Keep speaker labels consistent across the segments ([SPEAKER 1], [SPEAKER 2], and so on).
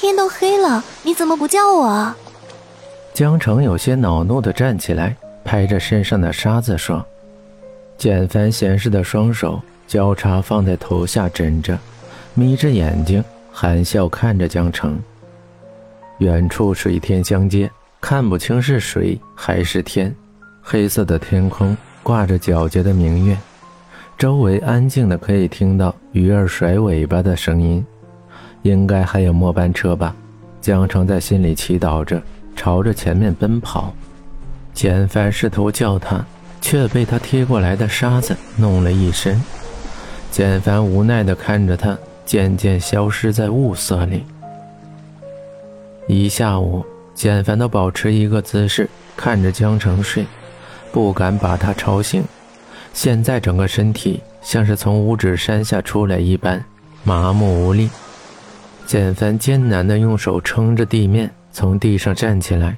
[SPEAKER 1] 天都黑了，你怎么不叫我？
[SPEAKER 2] 江城有些恼怒地站起来，拍着身上的沙子说：“简凡闲适的双手交叉放在头下枕着，眯着眼睛含笑看着江城。远处水天相接，看不清是水还是天，黑色的天空挂着皎洁的明月。”周围安静的，可以听到鱼儿甩尾巴的声音，应该还有末班车吧？江城在心里祈祷着，朝着前面奔跑。简凡试图叫他，却被他踢过来的沙子弄了一身。简凡无奈地看着他渐渐消失在雾色里。一下午，简凡都保持一个姿势看着江城睡，不敢把他吵醒。现在整个身体像是从五指山下出来一般，麻木无力。简凡艰难地用手撑着地面，从地上站起来，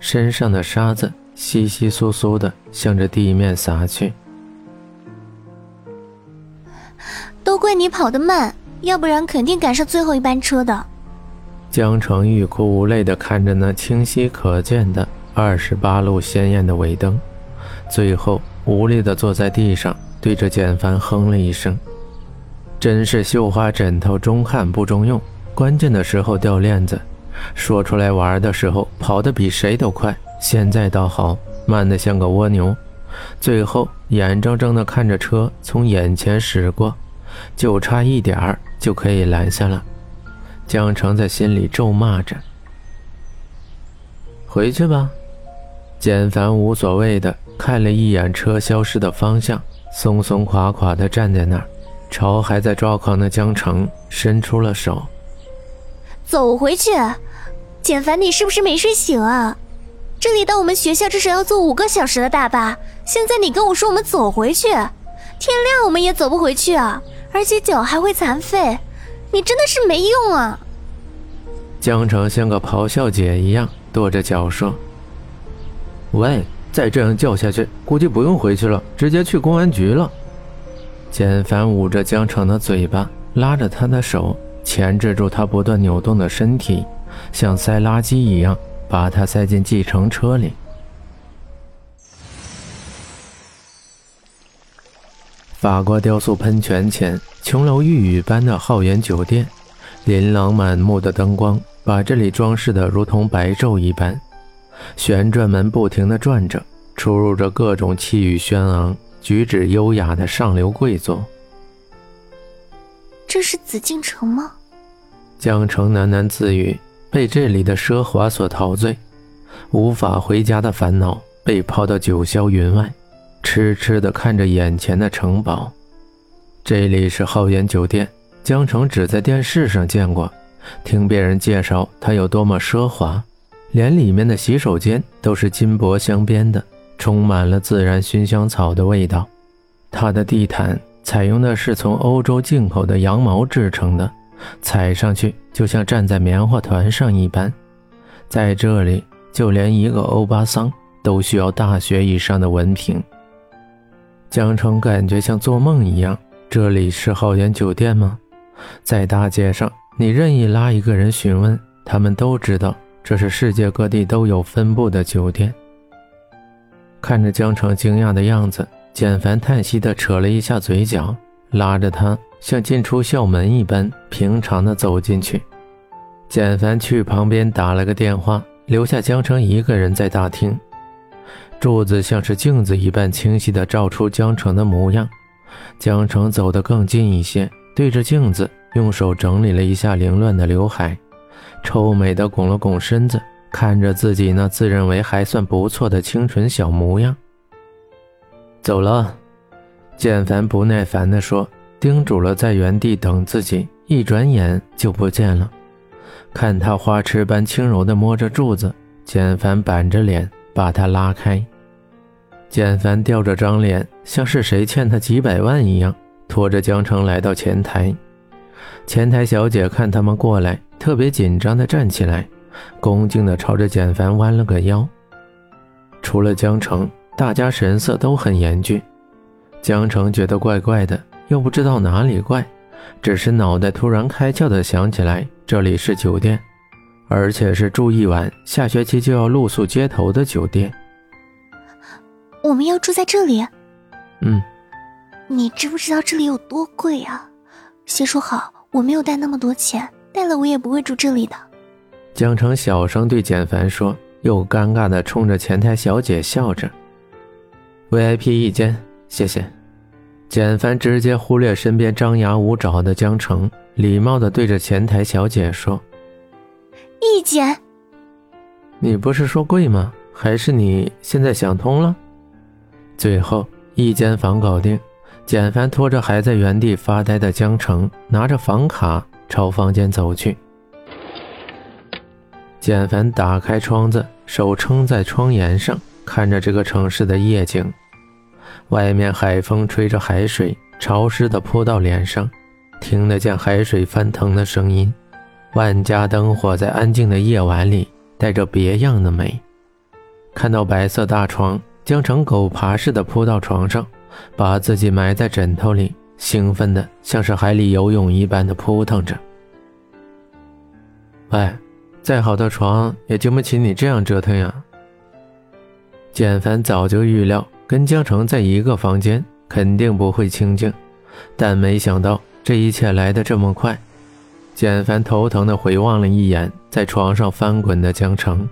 [SPEAKER 2] 身上的沙子稀稀疏疏地向着地面洒去。
[SPEAKER 1] 都怪你跑得慢，要不然肯定赶上最后一班车的。
[SPEAKER 2] 江澄欲哭无泪地看着那清晰可见的二十八路鲜艳的尾灯，最后。无力地坐在地上，对着简凡哼了一声：“真是绣花枕头中看不中用，关键的时候掉链子。说出来玩的时候跑得比谁都快，现在倒好，慢得像个蜗牛。最后眼睁睁地看着车从眼前驶过，就差一点儿就可以拦下了。”江城在心里咒骂着：“回去吧。”简凡无所谓的。看了一眼车消失的方向，松松垮垮地站在那儿，朝还在抓狂的江城伸出了手。
[SPEAKER 1] 走回去，简凡，你是不是没睡醒啊？这里到我们学校至少要坐五个小时的大巴，现在你跟我说我们走回去，天亮我们也走不回去啊！而且脚还会残废，你真的是没用啊！
[SPEAKER 2] 江城像个咆哮姐一样跺着脚说：“喂。”再这样叫下去，估计不用回去了，直接去公安局了。简凡捂着江城的嘴巴，拉着他的手，钳制住他不断扭动的身体，像塞垃圾一样把他塞进计程车里。法国雕塑喷泉前，琼楼玉宇般的浩园酒店，琳琅满目的灯光把这里装饰的如同白昼一般。旋转门不停地转着，出入着各种气宇轩昂、举止优雅的上流贵族。
[SPEAKER 1] 这是紫禁城吗？
[SPEAKER 2] 江城喃喃自语，被这里的奢华所陶醉，无法回家的烦恼被抛到九霄云外，痴痴地看着眼前的城堡。这里是浩园酒店，江城只在电视上见过，听别人介绍它有多么奢华。连里面的洗手间都是金箔镶边的，充满了自然熏香草的味道。它的地毯采用的是从欧洲进口的羊毛制成的，踩上去就像站在棉花团上一般。在这里，就连一个欧巴桑都需要大学以上的文凭。江城感觉像做梦一样。这里是浩源酒店吗？在大街上，你任意拉一个人询问，他们都知道。这是世界各地都有分布的酒店。看着江城惊讶的样子，简凡叹息地扯了一下嘴角，拉着他像进出校门一般平常地走进去。简凡去旁边打了个电话，留下江城一个人在大厅。柱子像是镜子一般清晰地照出江城的模样。江城走得更近一些，对着镜子用手整理了一下凌乱的刘海。臭美的拱了拱身子，看着自己那自认为还算不错的清纯小模样。走了，简凡不耐烦地说，叮嘱了在原地等自己，一转眼就不见了。看他花痴般轻柔地摸着柱子，简凡板着脸把他拉开。简凡吊着张脸，像是谁欠他几百万一样，拖着江城来到前台。前台小姐看他们过来。特别紧张地站起来，恭敬地朝着简凡弯了个腰。除了江城，大家神色都很严峻。江城觉得怪怪的，又不知道哪里怪，只是脑袋突然开窍的想起来，这里是酒店，而且是住一晚，下学期就要露宿街头的酒店。
[SPEAKER 1] 我们要住在这里？
[SPEAKER 2] 嗯。
[SPEAKER 1] 你知不知道这里有多贵啊？先说好，我没有带那么多钱，带了我也不会住这里的。
[SPEAKER 2] 江城小声对简凡说，又尴尬的冲着前台小姐笑着。VIP 一间，谢谢。简凡直接忽略身边张牙舞爪的江城，礼貌的对着前台小姐说：“
[SPEAKER 1] 一间。”
[SPEAKER 2] 你不是说贵吗？还是你现在想通了？最后一间房搞定。简凡拖着还在原地发呆的江城，拿着房卡朝房间走去。简凡打开窗子，手撑在窗沿上，看着这个城市的夜景。外面海风吹着海水，潮湿的扑到脸上，听得见海水翻腾的声音。万家灯火在安静的夜晚里带着别样的美。看到白色大床，江城狗爬似的扑到床上。把自己埋在枕头里，兴奋的像是海里游泳一般的扑腾着。喂，再好的床也经不起你这样折腾呀。简凡早就预料跟江城在一个房间肯定不会清静，但没想到这一切来得这么快。简凡头疼的回望了一眼在床上翻滚的江城，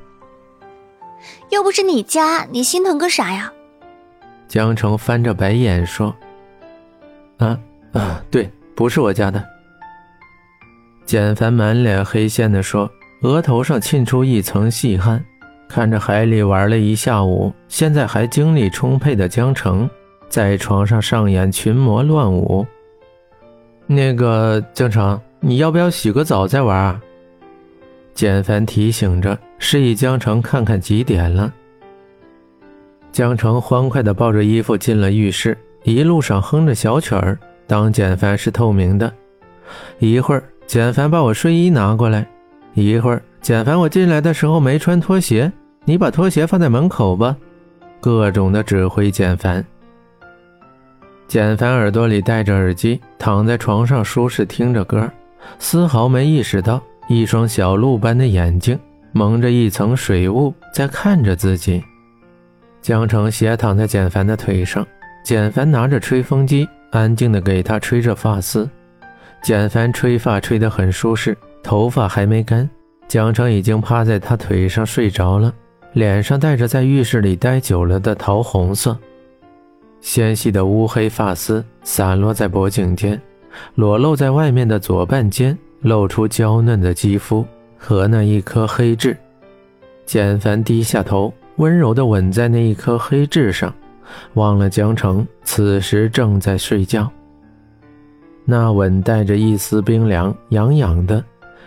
[SPEAKER 1] 又不是你家，你心疼个啥呀？
[SPEAKER 2] 江城翻着白眼说：“啊啊，对，不是我家的。”简凡满脸黑线的说，额头上沁出一层细汗。看着海里玩了一下午，现在还精力充沛的江城，在床上上演群魔乱舞。那个江城，你要不要洗个澡再玩啊？简凡提醒着，示意江城看看几点了。江城欢快地抱着衣服进了浴室，一路上哼着小曲儿。当简凡是透明的，一会儿简凡把我睡衣拿过来，一会儿简凡我进来的时候没穿拖鞋，你把拖鞋放在门口吧。各种的指挥简凡。简凡耳朵里戴着耳机，躺在床上舒适听着歌，丝毫没意识到一双小鹿般的眼睛蒙着一层水雾在看着自己。江城斜躺在简凡的腿上，简凡拿着吹风机，安静的给他吹着发丝。简凡吹发吹得很舒适，头发还没干，江城已经趴在他腿上睡着了，脸上带着在浴室里待久了的桃红色，纤细的乌黑发丝散落在脖颈间，裸露在外面的左半肩露出娇嫩的肌肤和那一颗黑痣。简凡低下头。温柔地吻在那一颗黑痣上，忘了江城此时正在睡觉。那吻带着一丝冰凉，痒痒的。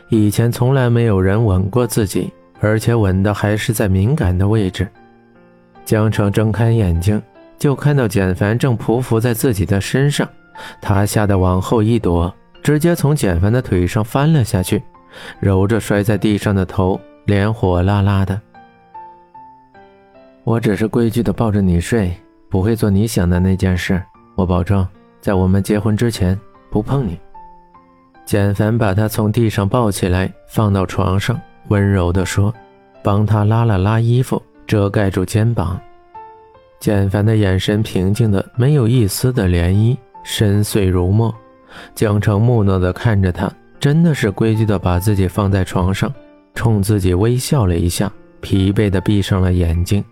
[SPEAKER 2] 以前从来没有人吻过自己，而且吻的还是在敏感的位置。江城睁开眼睛，就看到简凡正匍匐在自己的身上，他吓得往后一躲，直接从简凡的腿上翻了下去，揉着摔在地上的头，脸火辣辣的。我只是规矩的抱着你睡，不会做你想的那件事。我保证，在我们结婚之前不碰你。简凡把他从地上抱起来，放到床上，温柔地说：“帮他拉了拉衣服，遮盖住肩膀。”简凡的眼神平静的没有一丝的涟漪，深邃如墨。江城木讷地看着他，真的是规矩的把自己放在床上，冲自己微笑了一下，疲惫的闭上了眼睛。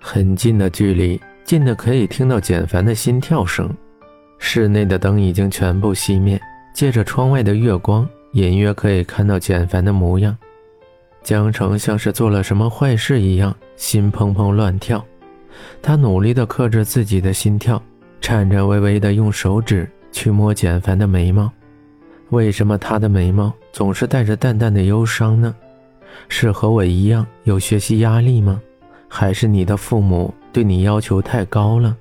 [SPEAKER 2] 很近的距离，近的可以听到简凡的心跳声。室内的灯已经全部熄灭，借着窗外的月光，隐约可以看到简凡的模样。江城像是做了什么坏事一样，心砰砰乱跳。他努力地克制自己的心跳，颤颤巍巍地用手指去摸简凡的眉毛。为什么他的眉毛总是带着淡淡的忧伤呢？是和我一样有学习压力吗？还是你的父母对你要求太高了？